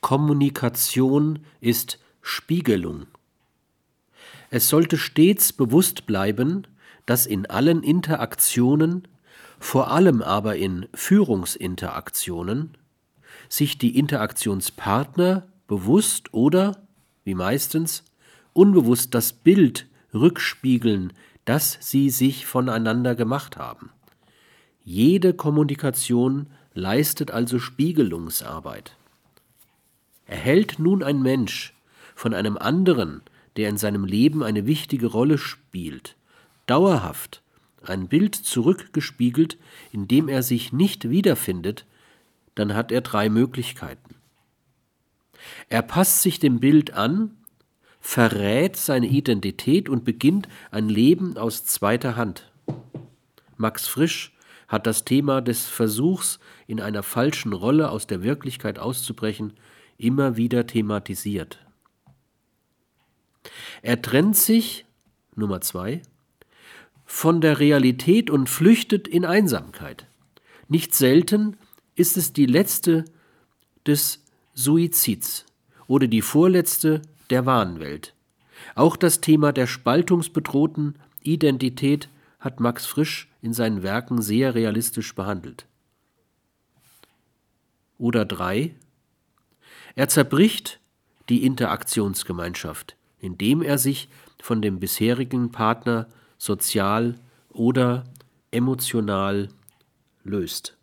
Kommunikation ist Spiegelung. Es sollte stets bewusst bleiben, dass in allen Interaktionen, vor allem aber in Führungsinteraktionen, sich die Interaktionspartner bewusst oder, wie meistens, unbewusst das Bild rückspiegeln, das sie sich voneinander gemacht haben. Jede Kommunikation leistet also Spiegelungsarbeit. Erhält nun ein Mensch von einem anderen, der in seinem Leben eine wichtige Rolle spielt, dauerhaft ein Bild zurückgespiegelt, in dem er sich nicht wiederfindet, dann hat er drei Möglichkeiten. Er passt sich dem Bild an, verrät seine Identität und beginnt ein Leben aus zweiter Hand. Max Frisch hat das Thema des Versuchs, in einer falschen Rolle aus der Wirklichkeit auszubrechen, immer wieder thematisiert. Er trennt sich, Nummer zwei, von der Realität und flüchtet in Einsamkeit. Nicht selten ist es die letzte des Suizids oder die vorletzte der Wahnwelt. Auch das Thema der spaltungsbedrohten Identität hat Max Frisch in seinen Werken sehr realistisch behandelt. Oder drei. Er zerbricht die Interaktionsgemeinschaft, indem er sich von dem bisherigen Partner sozial oder emotional löst.